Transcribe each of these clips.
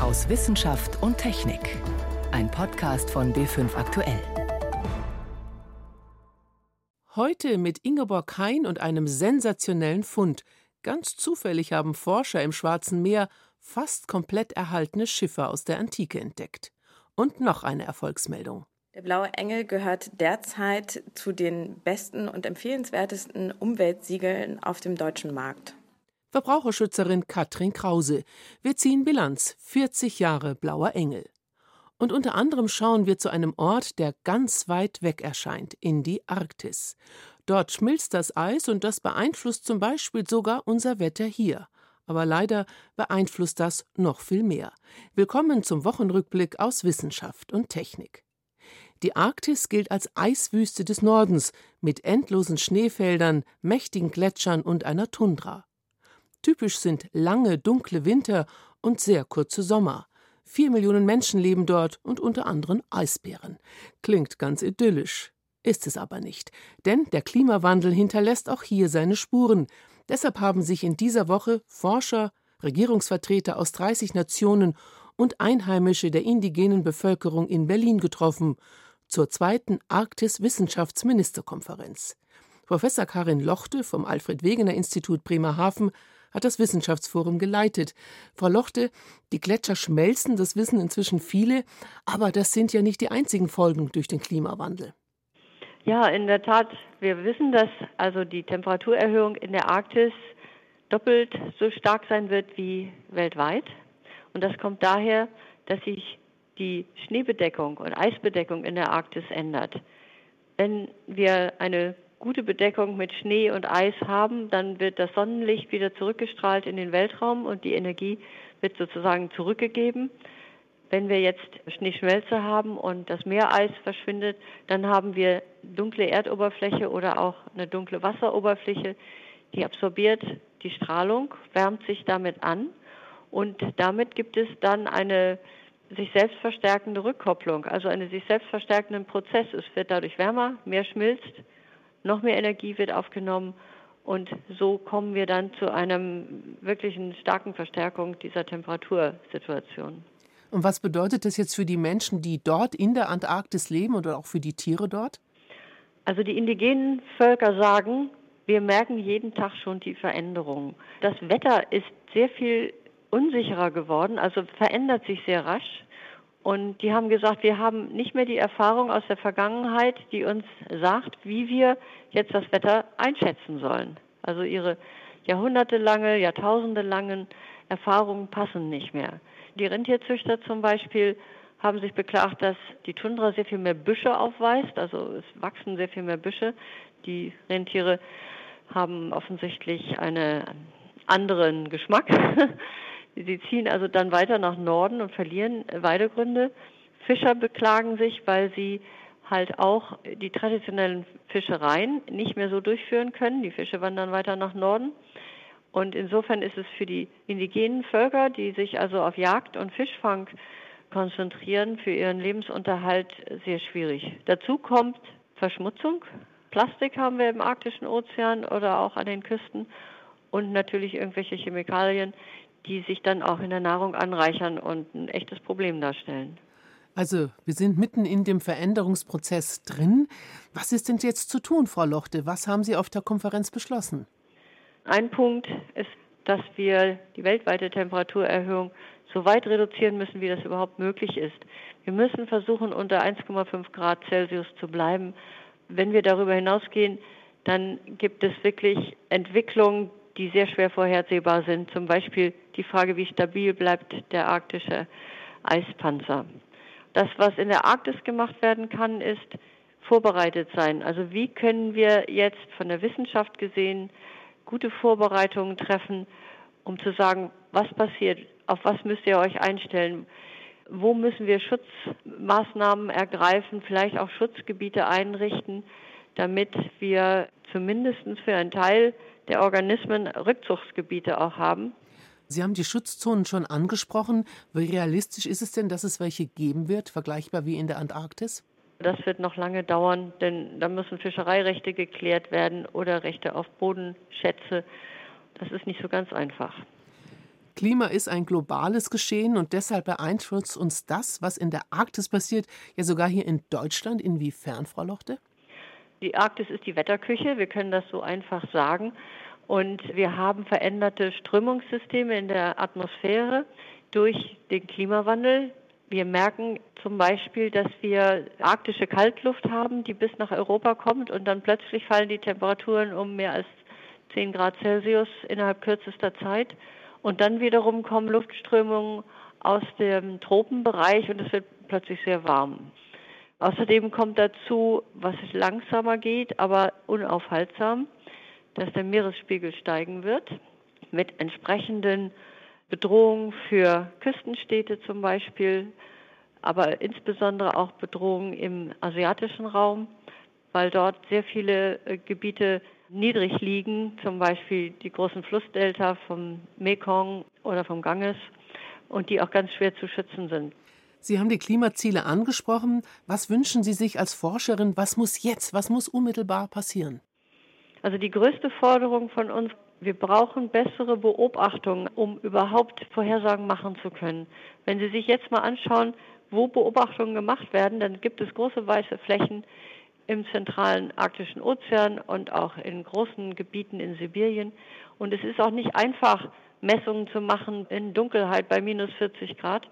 aus Wissenschaft und Technik. Ein Podcast von B5 Aktuell. Heute mit Ingeborg Hein und einem sensationellen Fund. Ganz zufällig haben Forscher im Schwarzen Meer fast komplett erhaltene Schiffe aus der Antike entdeckt. Und noch eine Erfolgsmeldung. Der Blaue Engel gehört derzeit zu den besten und empfehlenswertesten Umweltsiegeln auf dem deutschen Markt. Verbraucherschützerin Katrin Krause. Wir ziehen Bilanz. 40 Jahre Blauer Engel. Und unter anderem schauen wir zu einem Ort, der ganz weit weg erscheint, in die Arktis. Dort schmilzt das Eis und das beeinflusst zum Beispiel sogar unser Wetter hier. Aber leider beeinflusst das noch viel mehr. Willkommen zum Wochenrückblick aus Wissenschaft und Technik. Die Arktis gilt als Eiswüste des Nordens mit endlosen Schneefeldern, mächtigen Gletschern und einer Tundra. Typisch sind lange, dunkle Winter und sehr kurze Sommer. Vier Millionen Menschen leben dort und unter anderem Eisbären. Klingt ganz idyllisch. Ist es aber nicht, denn der Klimawandel hinterlässt auch hier seine Spuren. Deshalb haben sich in dieser Woche Forscher, Regierungsvertreter aus 30 Nationen und Einheimische der indigenen Bevölkerung in Berlin getroffen zur zweiten Arktis-Wissenschaftsministerkonferenz. Professor Karin Lochte vom Alfred Wegener Institut Bremerhaven hat das Wissenschaftsforum geleitet. Frau Lochte, die Gletscher schmelzen, das wissen inzwischen viele, aber das sind ja nicht die einzigen Folgen durch den Klimawandel. Ja, in der Tat, wir wissen, dass also die Temperaturerhöhung in der Arktis doppelt so stark sein wird wie weltweit. Und das kommt daher, dass sich die Schneebedeckung und Eisbedeckung in der Arktis ändert. Wenn wir eine gute Bedeckung mit Schnee und Eis haben, dann wird das Sonnenlicht wieder zurückgestrahlt in den Weltraum und die Energie wird sozusagen zurückgegeben. Wenn wir jetzt Schneeschmelze haben und das Meereis verschwindet, dann haben wir dunkle Erdoberfläche oder auch eine dunkle Wasseroberfläche, die absorbiert die Strahlung, wärmt sich damit an und damit gibt es dann eine sich selbst verstärkende Rückkopplung, also einen sich selbst verstärkenden Prozess. Es wird dadurch wärmer, mehr schmilzt, noch mehr Energie wird aufgenommen und so kommen wir dann zu einer wirklichen starken Verstärkung dieser Temperatursituation. Und was bedeutet das jetzt für die Menschen, die dort in der Antarktis leben oder auch für die Tiere dort? Also die indigenen Völker sagen, wir merken jeden Tag schon die Veränderungen. Das Wetter ist sehr viel unsicherer geworden, also verändert sich sehr rasch. Und die haben gesagt, wir haben nicht mehr die Erfahrung aus der Vergangenheit, die uns sagt, wie wir jetzt das Wetter einschätzen sollen. Also ihre jahrhundertelange, jahrtausendelangen Erfahrungen passen nicht mehr. Die Rentierzüchter zum Beispiel haben sich beklagt, dass die Tundra sehr viel mehr Büsche aufweist, also es wachsen sehr viel mehr Büsche. Die Rentiere haben offensichtlich einen anderen Geschmack. Sie ziehen also dann weiter nach Norden und verlieren Weidegründe. Fischer beklagen sich, weil sie halt auch die traditionellen Fischereien nicht mehr so durchführen können. Die Fische wandern weiter nach Norden. Und insofern ist es für die indigenen Völker, die sich also auf Jagd und Fischfang konzentrieren, für ihren Lebensunterhalt sehr schwierig. Dazu kommt Verschmutzung. Plastik haben wir im arktischen Ozean oder auch an den Küsten und natürlich irgendwelche Chemikalien, die sich dann auch in der Nahrung anreichern und ein echtes Problem darstellen. Also, wir sind mitten in dem Veränderungsprozess drin. Was ist denn jetzt zu tun, Frau Lochte? Was haben Sie auf der Konferenz beschlossen? Ein Punkt ist, dass wir die weltweite Temperaturerhöhung so weit reduzieren müssen, wie das überhaupt möglich ist. Wir müssen versuchen, unter 1,5 Grad Celsius zu bleiben. Wenn wir darüber hinausgehen, dann gibt es wirklich Entwicklungen, die sehr schwer vorhersehbar sind. Zum Beispiel die Frage, wie stabil bleibt der arktische Eispanzer. Das, was in der Arktis gemacht werden kann, ist vorbereitet sein. Also wie können wir jetzt von der Wissenschaft gesehen gute Vorbereitungen treffen, um zu sagen, was passiert, auf was müsst ihr euch einstellen, wo müssen wir Schutzmaßnahmen ergreifen, vielleicht auch Schutzgebiete einrichten, damit wir zumindest für einen Teil der Organismen Rückzugsgebiete auch haben. Sie haben die Schutzzonen schon angesprochen. Wie realistisch ist es denn, dass es welche geben wird, vergleichbar wie in der Antarktis? Das wird noch lange dauern, denn da müssen Fischereirechte geklärt werden oder Rechte auf Bodenschätze. Das ist nicht so ganz einfach. Klima ist ein globales Geschehen und deshalb beeinflusst uns das, was in der Arktis passiert, ja sogar hier in Deutschland. Inwiefern, Frau Lochte? Die Arktis ist die Wetterküche, wir können das so einfach sagen. Und wir haben veränderte Strömungssysteme in der Atmosphäre durch den Klimawandel. Wir merken zum Beispiel, dass wir arktische Kaltluft haben, die bis nach Europa kommt und dann plötzlich fallen die Temperaturen um mehr als 10 Grad Celsius innerhalb kürzester Zeit. Und dann wiederum kommen Luftströmungen aus dem Tropenbereich und es wird plötzlich sehr warm. Außerdem kommt dazu, was langsamer geht, aber unaufhaltsam, dass der Meeresspiegel steigen wird mit entsprechenden Bedrohungen für Küstenstädte zum Beispiel, aber insbesondere auch Bedrohungen im asiatischen Raum, weil dort sehr viele äh, Gebiete niedrig liegen, zum Beispiel die großen Flussdelta vom Mekong oder vom Ganges und die auch ganz schwer zu schützen sind. Sie haben die Klimaziele angesprochen. Was wünschen Sie sich als Forscherin? Was muss jetzt, was muss unmittelbar passieren? Also die größte Forderung von uns wir brauchen bessere Beobachtungen, um überhaupt Vorhersagen machen zu können. Wenn Sie sich jetzt mal anschauen, wo Beobachtungen gemacht werden, dann gibt es große weiße Flächen im zentralen arktischen Ozean und auch in großen Gebieten in Sibirien. Und es ist auch nicht einfach, Messungen zu machen in Dunkelheit bei minus 40 Grad.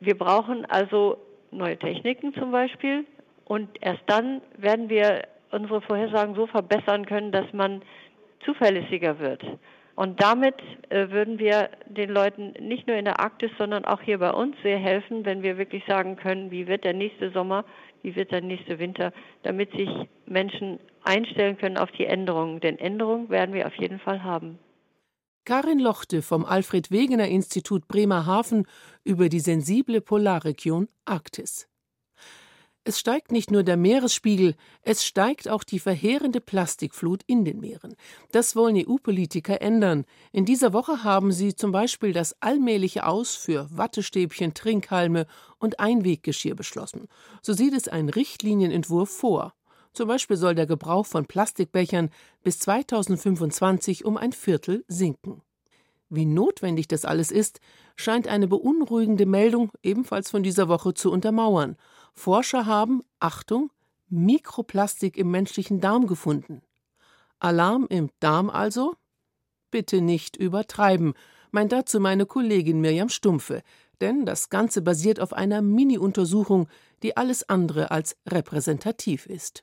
Wir brauchen also neue Techniken zum Beispiel. Und erst dann werden wir unsere Vorhersagen so verbessern können, dass man zuverlässiger wird. Und damit äh, würden wir den Leuten nicht nur in der Arktis, sondern auch hier bei uns sehr helfen, wenn wir wirklich sagen können, wie wird der nächste Sommer, wie wird der nächste Winter, damit sich Menschen einstellen können auf die Änderungen. Denn Änderungen werden wir auf jeden Fall haben. Karin Lochte vom Alfred Wegener Institut Bremerhaven über die sensible Polarregion Arktis. Es steigt nicht nur der Meeresspiegel, es steigt auch die verheerende Plastikflut in den Meeren. Das wollen EU-Politiker ändern. In dieser Woche haben sie zum Beispiel das allmähliche Aus für Wattestäbchen, Trinkhalme und Einweggeschirr beschlossen. So sieht es ein Richtlinienentwurf vor. Zum Beispiel soll der Gebrauch von Plastikbechern bis 2025 um ein Viertel sinken. Wie notwendig das alles ist, scheint eine beunruhigende Meldung ebenfalls von dieser Woche zu untermauern. Forscher haben, Achtung, Mikroplastik im menschlichen Darm gefunden. Alarm im Darm also? Bitte nicht übertreiben, meint dazu meine Kollegin Mirjam Stumpfe, denn das Ganze basiert auf einer Mini-Untersuchung, die alles andere als repräsentativ ist.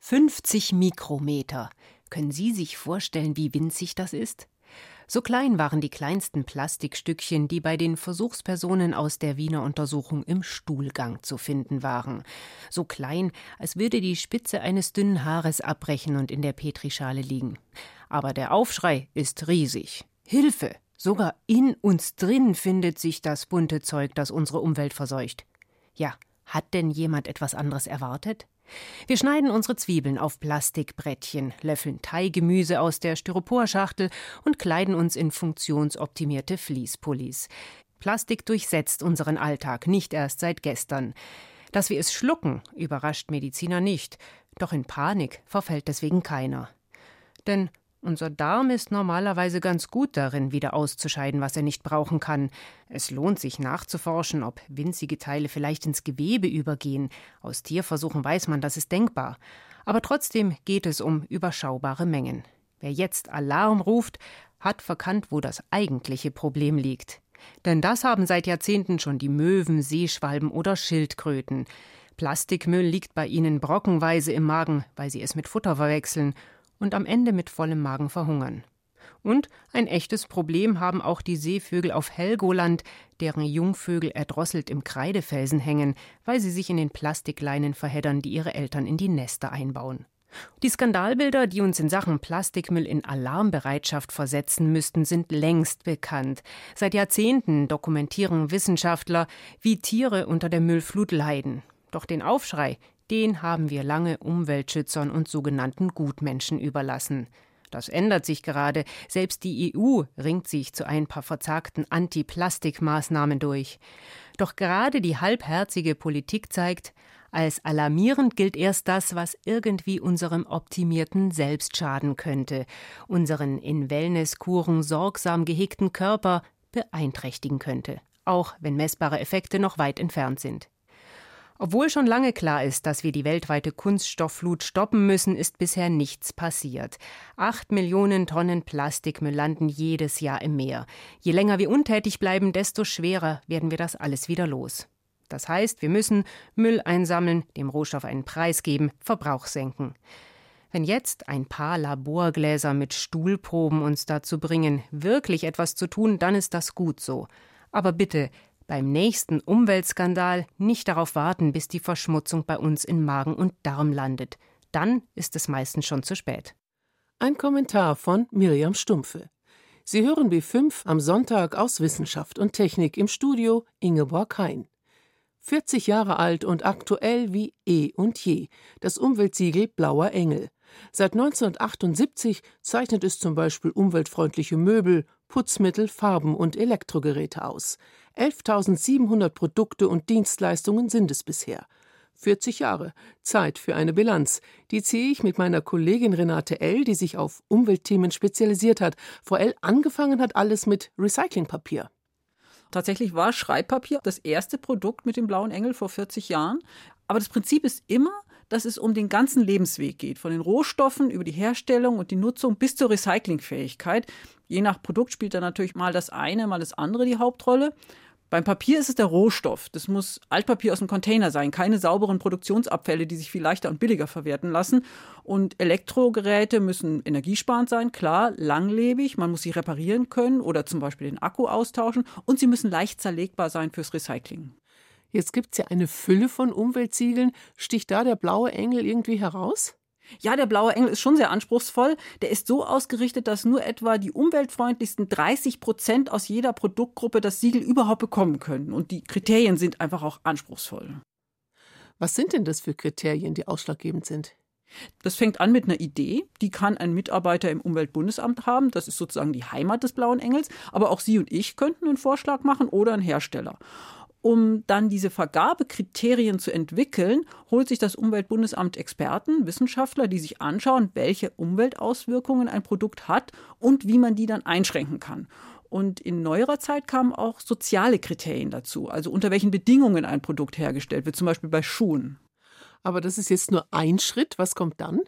50 Mikrometer. Können Sie sich vorstellen, wie winzig das ist? So klein waren die kleinsten Plastikstückchen, die bei den Versuchspersonen aus der Wiener Untersuchung im Stuhlgang zu finden waren. So klein, als würde die Spitze eines dünnen Haares abbrechen und in der Petrischale liegen. Aber der Aufschrei ist riesig. Hilfe! Sogar in uns drin findet sich das bunte Zeug, das unsere Umwelt verseucht. Ja, hat denn jemand etwas anderes erwartet? Wir schneiden unsere Zwiebeln auf Plastikbrettchen, löffeln Thai-Gemüse aus der Styroporschachtel und kleiden uns in funktionsoptimierte Fließpullis. Plastik durchsetzt unseren Alltag nicht erst seit gestern. Dass wir es schlucken, überrascht Mediziner nicht, doch in Panik verfällt deswegen keiner. Denn unser Darm ist normalerweise ganz gut darin, wieder auszuscheiden, was er nicht brauchen kann. Es lohnt sich nachzuforschen, ob winzige Teile vielleicht ins Gewebe übergehen. Aus Tierversuchen weiß man, das ist denkbar. Aber trotzdem geht es um überschaubare Mengen. Wer jetzt Alarm ruft, hat verkannt, wo das eigentliche Problem liegt. Denn das haben seit Jahrzehnten schon die Möwen, Seeschwalben oder Schildkröten. Plastikmüll liegt bei ihnen brockenweise im Magen, weil sie es mit Futter verwechseln und am Ende mit vollem Magen verhungern. Und ein echtes Problem haben auch die Seevögel auf Helgoland, deren Jungvögel erdrosselt im Kreidefelsen hängen, weil sie sich in den Plastikleinen verheddern, die ihre Eltern in die Nester einbauen. Die Skandalbilder, die uns in Sachen Plastikmüll in Alarmbereitschaft versetzen müssten, sind längst bekannt. Seit Jahrzehnten dokumentieren Wissenschaftler, wie Tiere unter der Müllflut leiden. Doch den Aufschrei, den haben wir lange Umweltschützern und sogenannten Gutmenschen überlassen. Das ändert sich gerade. Selbst die EU ringt sich zu ein paar verzagten Anti-Plastik-Maßnahmen durch. Doch gerade die halbherzige Politik zeigt, als alarmierend gilt erst das, was irgendwie unserem optimierten Selbst schaden könnte, unseren in Wellnesskuren sorgsam gehegten Körper, beeinträchtigen könnte, auch wenn messbare Effekte noch weit entfernt sind. Obwohl schon lange klar ist, dass wir die weltweite Kunststoffflut stoppen müssen, ist bisher nichts passiert. Acht Millionen Tonnen Plastikmüll landen jedes Jahr im Meer. Je länger wir untätig bleiben, desto schwerer werden wir das alles wieder los. Das heißt, wir müssen Müll einsammeln, dem Rohstoff einen Preis geben, Verbrauch senken. Wenn jetzt ein paar Laborgläser mit Stuhlproben uns dazu bringen, wirklich etwas zu tun, dann ist das gut so. Aber bitte, beim nächsten Umweltskandal nicht darauf warten, bis die Verschmutzung bei uns in Magen und Darm landet. Dann ist es meistens schon zu spät. Ein Kommentar von Miriam Stumpfe. Sie hören B5 am Sonntag aus Wissenschaft und Technik im Studio Ingeborg Hein. 40 Jahre alt und aktuell wie eh und je. Das Umweltsiegel Blauer Engel. Seit 1978 zeichnet es zum Beispiel umweltfreundliche Möbel, Putzmittel, Farben und Elektrogeräte aus. 11.700 Produkte und Dienstleistungen sind es bisher. 40 Jahre. Zeit für eine Bilanz. Die ziehe ich mit meiner Kollegin Renate L., die sich auf Umweltthemen spezialisiert hat. Frau L. angefangen hat alles mit Recyclingpapier. Tatsächlich war Schreibpapier das erste Produkt mit dem blauen Engel vor 40 Jahren. Aber das Prinzip ist immer, dass es um den ganzen Lebensweg geht, von den Rohstoffen über die Herstellung und die Nutzung bis zur Recyclingfähigkeit. Je nach Produkt spielt da natürlich mal das eine, mal das andere die Hauptrolle. Beim Papier ist es der Rohstoff. Das muss Altpapier aus dem Container sein, keine sauberen Produktionsabfälle, die sich viel leichter und billiger verwerten lassen. Und Elektrogeräte müssen energiesparend sein, klar, langlebig, man muss sie reparieren können oder zum Beispiel den Akku austauschen und sie müssen leicht zerlegbar sein fürs Recycling. Jetzt gibt es ja eine Fülle von Umweltsiegeln. Sticht da der blaue Engel irgendwie heraus? Ja, der blaue Engel ist schon sehr anspruchsvoll. Der ist so ausgerichtet, dass nur etwa die umweltfreundlichsten 30 Prozent aus jeder Produktgruppe das Siegel überhaupt bekommen können. Und die Kriterien sind einfach auch anspruchsvoll. Was sind denn das für Kriterien, die ausschlaggebend sind? Das fängt an mit einer Idee, die kann ein Mitarbeiter im Umweltbundesamt haben, das ist sozusagen die Heimat des blauen Engels, aber auch Sie und ich könnten einen Vorschlag machen oder ein Hersteller. Um dann diese Vergabekriterien zu entwickeln, holt sich das Umweltbundesamt Experten, Wissenschaftler, die sich anschauen, welche Umweltauswirkungen ein Produkt hat und wie man die dann einschränken kann. Und in neuerer Zeit kamen auch soziale Kriterien dazu, also unter welchen Bedingungen ein Produkt hergestellt wird, zum Beispiel bei Schuhen. Aber das ist jetzt nur ein Schritt. Was kommt dann?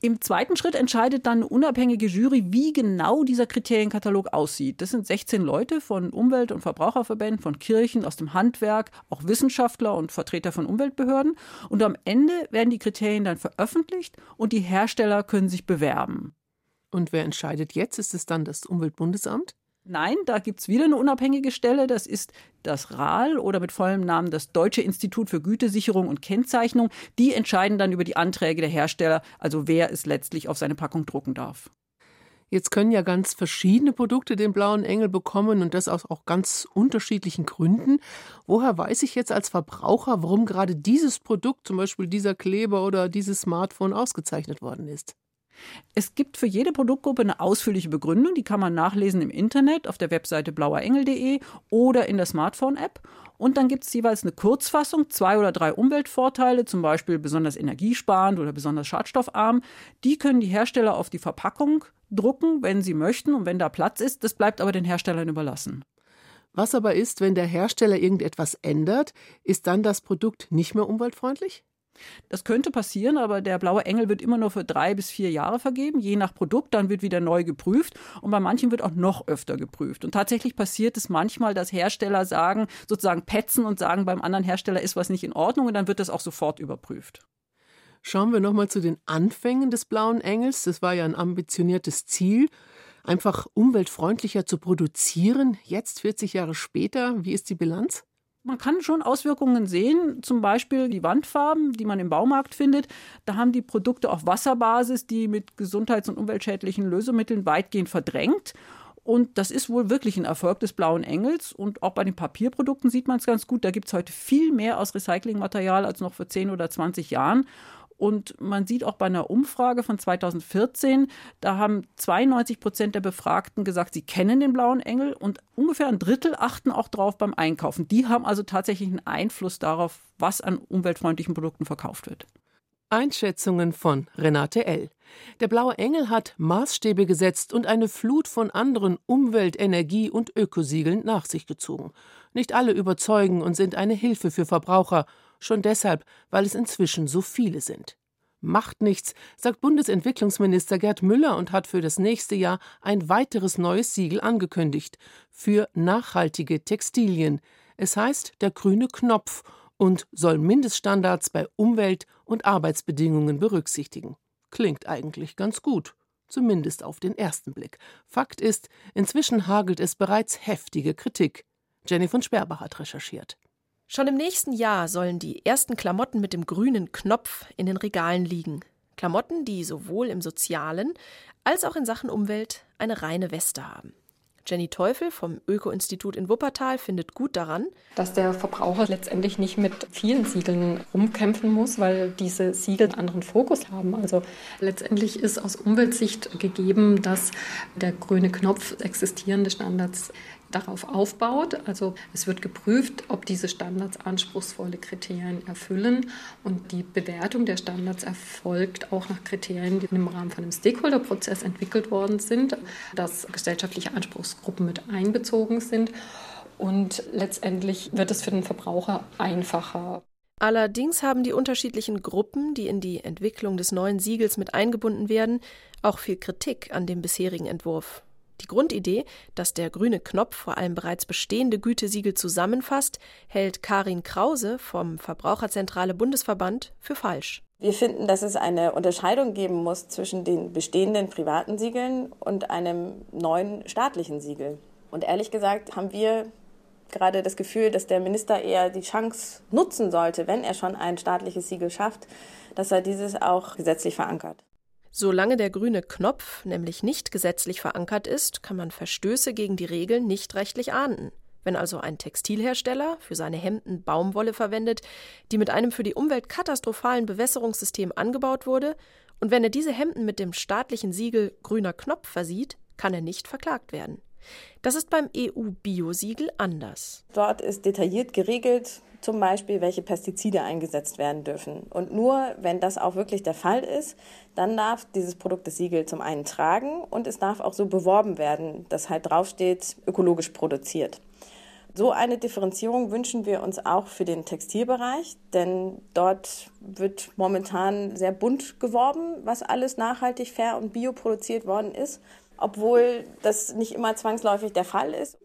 Im zweiten Schritt entscheidet dann eine unabhängige Jury, wie genau dieser Kriterienkatalog aussieht. Das sind 16 Leute von Umwelt- und Verbraucherverbänden, von Kirchen, aus dem Handwerk, auch Wissenschaftler und Vertreter von Umweltbehörden. Und am Ende werden die Kriterien dann veröffentlicht und die Hersteller können sich bewerben. Und wer entscheidet jetzt? Ist es dann das Umweltbundesamt? Nein, da gibt es wieder eine unabhängige Stelle. Das ist das RAL oder mit vollem Namen das Deutsche Institut für Gütesicherung und Kennzeichnung. Die entscheiden dann über die Anträge der Hersteller, also wer es letztlich auf seine Packung drucken darf. Jetzt können ja ganz verschiedene Produkte den blauen Engel bekommen und das aus auch ganz unterschiedlichen Gründen. Woher weiß ich jetzt als Verbraucher, warum gerade dieses Produkt, zum Beispiel dieser Kleber oder dieses Smartphone, ausgezeichnet worden ist? Es gibt für jede Produktgruppe eine ausführliche Begründung, die kann man nachlesen im Internet auf der Webseite blauerengel.de oder in der Smartphone-App. Und dann gibt es jeweils eine Kurzfassung, zwei oder drei Umweltvorteile, zum Beispiel besonders energiesparend oder besonders schadstoffarm. Die können die Hersteller auf die Verpackung drucken, wenn sie möchten und wenn da Platz ist. Das bleibt aber den Herstellern überlassen. Was aber ist, wenn der Hersteller irgendetwas ändert, ist dann das Produkt nicht mehr umweltfreundlich? Das könnte passieren, aber der blaue Engel wird immer nur für drei bis vier Jahre vergeben, je nach Produkt. Dann wird wieder neu geprüft und bei manchen wird auch noch öfter geprüft. Und tatsächlich passiert es manchmal, dass Hersteller sagen, sozusagen petzen und sagen, beim anderen Hersteller ist was nicht in Ordnung und dann wird das auch sofort überprüft. Schauen wir nochmal zu den Anfängen des blauen Engels. Das war ja ein ambitioniertes Ziel, einfach umweltfreundlicher zu produzieren. Jetzt, 40 Jahre später, wie ist die Bilanz? Man kann schon Auswirkungen sehen, zum Beispiel die Wandfarben, die man im Baumarkt findet. Da haben die Produkte auf Wasserbasis die mit gesundheits- und umweltschädlichen Lösemitteln weitgehend verdrängt. Und das ist wohl wirklich ein Erfolg des blauen Engels. Und auch bei den Papierprodukten sieht man es ganz gut. Da gibt es heute viel mehr aus Recyclingmaterial als noch vor 10 oder 20 Jahren. Und man sieht auch bei einer Umfrage von 2014, da haben 92 Prozent der Befragten gesagt, sie kennen den blauen Engel und ungefähr ein Drittel achten auch drauf beim Einkaufen. Die haben also tatsächlich einen Einfluss darauf, was an umweltfreundlichen Produkten verkauft wird. Einschätzungen von Renate L. Der Blaue Engel hat Maßstäbe gesetzt und eine Flut von anderen Umwelt-, Energie- und Ökosiegeln nach sich gezogen. Nicht alle überzeugen und sind eine Hilfe für Verbraucher, schon deshalb, weil es inzwischen so viele sind. Macht nichts, sagt Bundesentwicklungsminister Gerd Müller und hat für das nächste Jahr ein weiteres neues Siegel angekündigt für nachhaltige Textilien. Es heißt der grüne Knopf und soll Mindeststandards bei Umwelt- und Arbeitsbedingungen berücksichtigen. Klingt eigentlich ganz gut, zumindest auf den ersten Blick. Fakt ist, inzwischen hagelt es bereits heftige Kritik. Jenny von Sperber hat recherchiert. Schon im nächsten Jahr sollen die ersten Klamotten mit dem grünen Knopf in den Regalen liegen. Klamotten, die sowohl im sozialen als auch in Sachen Umwelt eine reine Weste haben. Jenny Teufel vom Öko-Institut in Wuppertal findet gut daran, dass der Verbraucher letztendlich nicht mit vielen Siegeln rumkämpfen muss, weil diese Siegel einen anderen Fokus haben. Also letztendlich ist aus Umweltsicht gegeben, dass der grüne Knopf existierende Standards darauf aufbaut. Also es wird geprüft, ob diese Standards anspruchsvolle Kriterien erfüllen und die Bewertung der Standards erfolgt auch nach Kriterien, die im Rahmen von einem Stakeholder-Prozess entwickelt worden sind, dass gesellschaftliche Anspruchsgruppen mit einbezogen sind und letztendlich wird es für den Verbraucher einfacher. Allerdings haben die unterschiedlichen Gruppen, die in die Entwicklung des neuen Siegels mit eingebunden werden, auch viel Kritik an dem bisherigen Entwurf. Die Grundidee, dass der grüne Knopf vor allem bereits bestehende Gütesiegel zusammenfasst, hält Karin Krause vom Verbraucherzentrale Bundesverband für falsch. Wir finden, dass es eine Unterscheidung geben muss zwischen den bestehenden privaten Siegeln und einem neuen staatlichen Siegel. Und ehrlich gesagt haben wir gerade das Gefühl, dass der Minister eher die Chance nutzen sollte, wenn er schon ein staatliches Siegel schafft, dass er dieses auch gesetzlich verankert. Solange der grüne Knopf nämlich nicht gesetzlich verankert ist, kann man Verstöße gegen die Regeln nicht rechtlich ahnden. Wenn also ein Textilhersteller für seine Hemden Baumwolle verwendet, die mit einem für die Umwelt katastrophalen Bewässerungssystem angebaut wurde, und wenn er diese Hemden mit dem staatlichen Siegel grüner Knopf versieht, kann er nicht verklagt werden. Das ist beim EU-Biosiegel anders. Dort ist detailliert geregelt, zum Beispiel, welche Pestizide eingesetzt werden dürfen. Und nur wenn das auch wirklich der Fall ist, dann darf dieses Produkt das Siegel zum einen tragen und es darf auch so beworben werden, dass halt draufsteht, ökologisch produziert. So eine Differenzierung wünschen wir uns auch für den Textilbereich, denn dort wird momentan sehr bunt geworben, was alles nachhaltig, fair und bio produziert worden ist, obwohl das nicht immer zwangsläufig der Fall ist.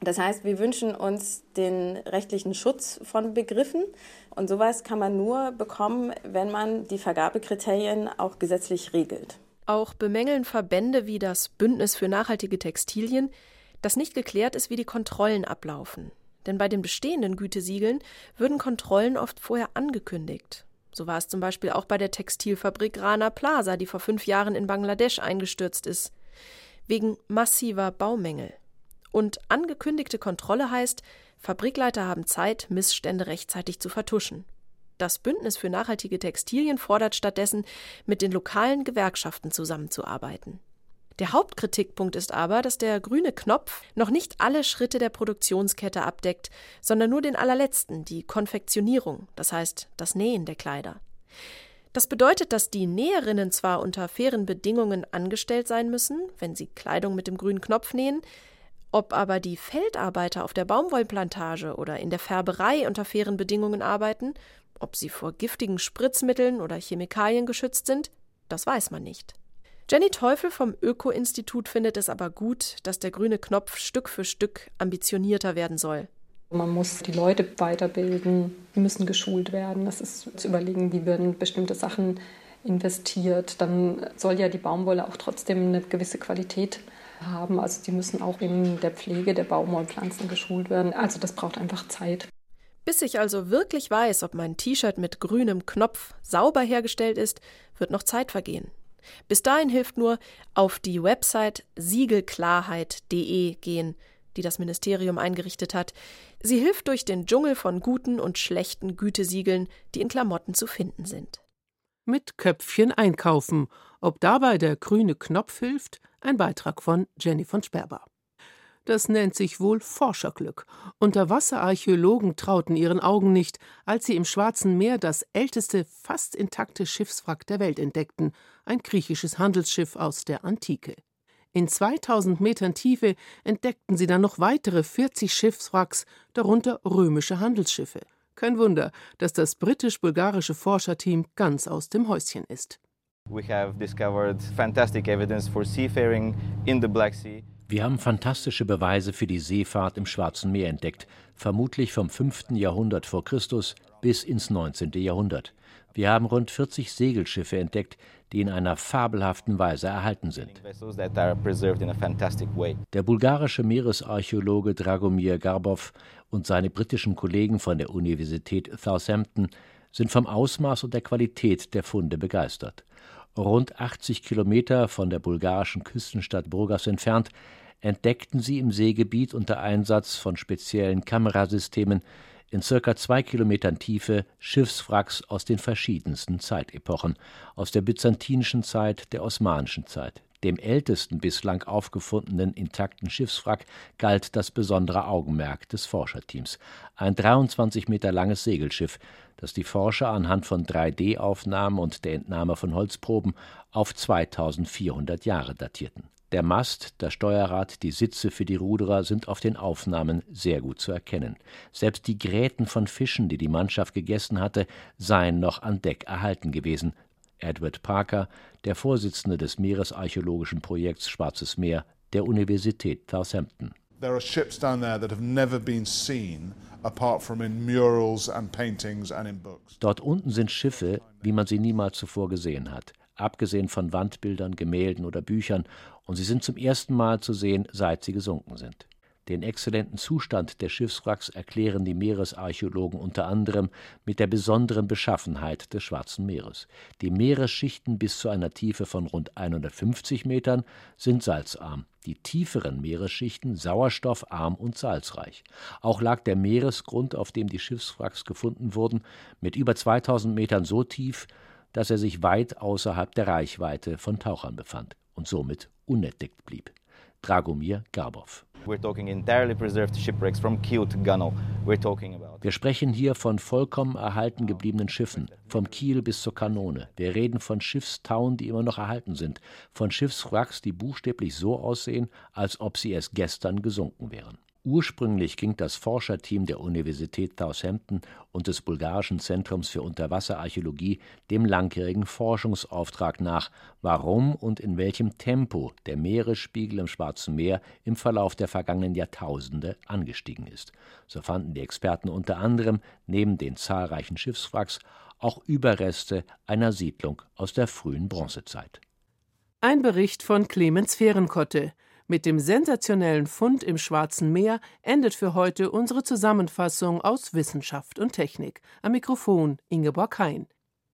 Das heißt, wir wünschen uns den rechtlichen Schutz von Begriffen. Und sowas kann man nur bekommen, wenn man die Vergabekriterien auch gesetzlich regelt. Auch bemängeln Verbände wie das Bündnis für nachhaltige Textilien, dass nicht geklärt ist, wie die Kontrollen ablaufen. Denn bei den bestehenden Gütesiegeln würden Kontrollen oft vorher angekündigt. So war es zum Beispiel auch bei der Textilfabrik Rana Plaza, die vor fünf Jahren in Bangladesch eingestürzt ist. Wegen massiver Baumängel. Und angekündigte Kontrolle heißt, Fabrikleiter haben Zeit, Missstände rechtzeitig zu vertuschen. Das Bündnis für nachhaltige Textilien fordert stattdessen, mit den lokalen Gewerkschaften zusammenzuarbeiten. Der Hauptkritikpunkt ist aber, dass der grüne Knopf noch nicht alle Schritte der Produktionskette abdeckt, sondern nur den allerletzten, die Konfektionierung, das heißt das Nähen der Kleider. Das bedeutet, dass die Näherinnen zwar unter fairen Bedingungen angestellt sein müssen, wenn sie Kleidung mit dem grünen Knopf nähen, ob aber die Feldarbeiter auf der Baumwollplantage oder in der Färberei unter fairen Bedingungen arbeiten, ob sie vor giftigen Spritzmitteln oder Chemikalien geschützt sind, das weiß man nicht. Jenny Teufel vom Öko-Institut findet es aber gut, dass der grüne Knopf Stück für Stück ambitionierter werden soll. Man muss die Leute weiterbilden, die müssen geschult werden. Das ist zu überlegen, wie werden bestimmte Sachen investiert. Dann soll ja die Baumwolle auch trotzdem eine gewisse Qualität haben. Also die müssen auch in der Pflege der Baumwollpflanzen geschult werden. Also das braucht einfach Zeit. Bis ich also wirklich weiß, ob mein T-Shirt mit grünem Knopf sauber hergestellt ist, wird noch Zeit vergehen. Bis dahin hilft nur auf die Website siegelklarheit.de gehen, die das Ministerium eingerichtet hat. Sie hilft durch den Dschungel von guten und schlechten Gütesiegeln, die in Klamotten zu finden sind. Mit Köpfchen einkaufen. Ob dabei der grüne Knopf hilft, ein Beitrag von Jenny von Sperber. Das nennt sich wohl Forscherglück. Unterwasserarchäologen trauten ihren Augen nicht, als sie im Schwarzen Meer das älteste, fast intakte Schiffswrack der Welt entdeckten, ein griechisches Handelsschiff aus der Antike. In 2000 Metern Tiefe entdeckten sie dann noch weitere 40 Schiffswracks, darunter römische Handelsschiffe. Kein Wunder, dass das britisch-bulgarische Forscherteam ganz aus dem Häuschen ist. Wir haben fantastische Beweise für die Seefahrt im Schwarzen Meer entdeckt, vermutlich vom 5. Jahrhundert vor Christus bis ins 19. Jahrhundert. Wir haben rund 40 Segelschiffe entdeckt, die in einer fabelhaften Weise erhalten sind. Der bulgarische Meeresarchäologe Dragomir Garbov und seine britischen Kollegen von der Universität Southampton sind vom Ausmaß und der Qualität der Funde begeistert. Rund 80 Kilometer von der bulgarischen Küstenstadt Burgas entfernt entdeckten sie im Seegebiet unter Einsatz von speziellen Kamerasystemen in circa zwei Kilometern Tiefe Schiffswracks aus den verschiedensten Zeitepochen, aus der byzantinischen Zeit, der osmanischen Zeit. Dem ältesten bislang aufgefundenen intakten Schiffswrack galt das besondere Augenmerk des Forscherteams. Ein 23 Meter langes Segelschiff, das die Forscher anhand von 3D-Aufnahmen und der Entnahme von Holzproben auf 2400 Jahre datierten. Der Mast, das Steuerrad, die Sitze für die Ruderer sind auf den Aufnahmen sehr gut zu erkennen. Selbst die Gräten von Fischen, die die Mannschaft gegessen hatte, seien noch an Deck erhalten gewesen. Edward Parker, der Vorsitzende des Meeresarchäologischen Projekts Schwarzes Meer der Universität Southampton. There are ships down there that have never been seen apart from in murals and paintings and in books. Dort unten sind Schiffe, wie man sie niemals zuvor gesehen hat abgesehen von Wandbildern, Gemälden oder Büchern, und sie sind zum ersten Mal zu sehen, seit sie gesunken sind. Den exzellenten Zustand der Schiffswracks erklären die Meeresarchäologen unter anderem mit der besonderen Beschaffenheit des Schwarzen Meeres. Die Meeresschichten bis zu einer Tiefe von rund 150 Metern sind salzarm, die tieferen Meeresschichten sauerstoffarm und salzreich. Auch lag der Meeresgrund, auf dem die Schiffswracks gefunden wurden, mit über 2000 Metern so tief, dass er sich weit außerhalb der Reichweite von Tauchern befand und somit unentdeckt blieb. Dragomir Garbov. Wir sprechen hier von vollkommen erhalten gebliebenen Schiffen, vom Kiel bis zur Kanone. Wir reden von Schiffstauen, die immer noch erhalten sind, von Schiffswracks, die buchstäblich so aussehen, als ob sie erst gestern gesunken wären. Ursprünglich ging das Forscherteam der Universität Southampton und des Bulgarischen Zentrums für Unterwasserarchäologie dem langjährigen Forschungsauftrag nach, warum und in welchem Tempo der Meeresspiegel im Schwarzen Meer im Verlauf der vergangenen Jahrtausende angestiegen ist. So fanden die Experten unter anderem neben den zahlreichen Schiffswracks auch Überreste einer Siedlung aus der frühen Bronzezeit. Ein Bericht von Clemens Fehrenkotte mit dem sensationellen Fund im Schwarzen Meer endet für heute unsere Zusammenfassung aus Wissenschaft und Technik. Am Mikrofon Ingeborg Hein.